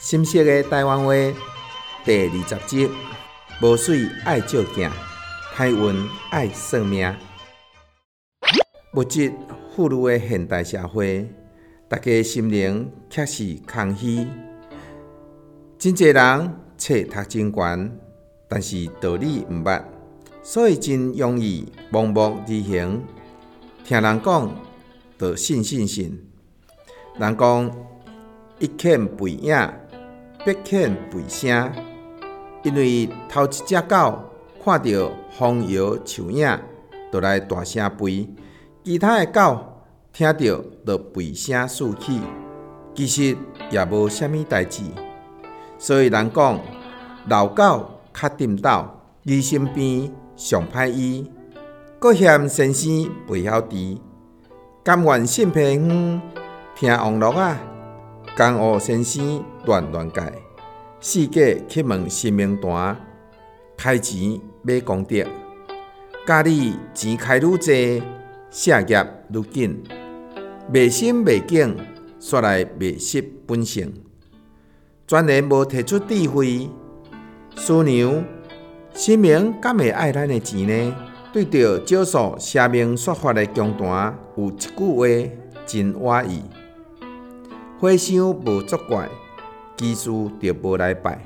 心色的台湾话第二十集，无水爱照镜，歹运爱算命。物质富裕的现代社会，大家心灵确实空虚，真侪人册读真悬，但是道理毋捌，所以真容易盲目而行。听人讲，就信信信。人讲一欠背影，百见背声，因为头一只狗看到风摇树影，就来大声吠；其他的狗听到就吠声四起，其实也无啥物代志。所以人讲老狗较沉斗，疑心病上歹医，阁嫌先生袂晓治，甘愿信屁远，听网络啊。江湖先生乱乱改，四界去问神明单，开钱买功德，家里钱开愈济，事业愈紧，迷心迷境，煞来迷失本性，全然无提出智慧。师娘，神明敢会爱咱的钱呢？对着少数邪名说法的讲单，有一句话真斡意。和尚无作怪，乩师就无来拜。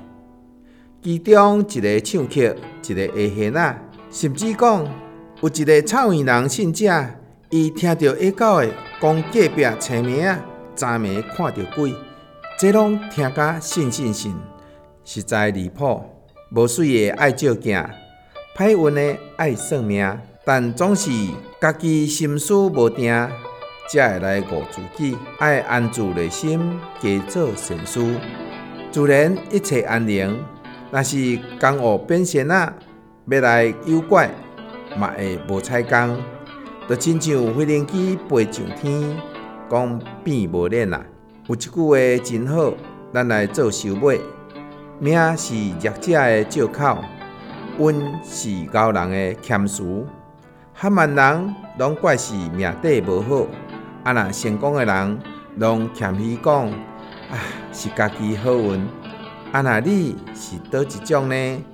其中一个唱曲，一个下弦仔，甚至讲有一个草原人信者，伊听到下狗的讲隔壁青妹仔昨暝看到鬼，这拢听甲信信信，实在离谱。无水的爱照镜，歹运的爱算命，但总是家己心思无定。才会来误自己，爱安住内心，加做善事，自然一切安宁。若是江湖变仙仔，要来诱拐，嘛会无采工。就亲像飞轮机飞上天，讲变无练啊。有一句话真好，咱来做收尾。命是弱者的借口，运是牛人的谦词。汉万人拢怪是命底无好。啊！若成功的人，拢谦虚讲，啊，是家己好运。啊！若你是叨一种呢？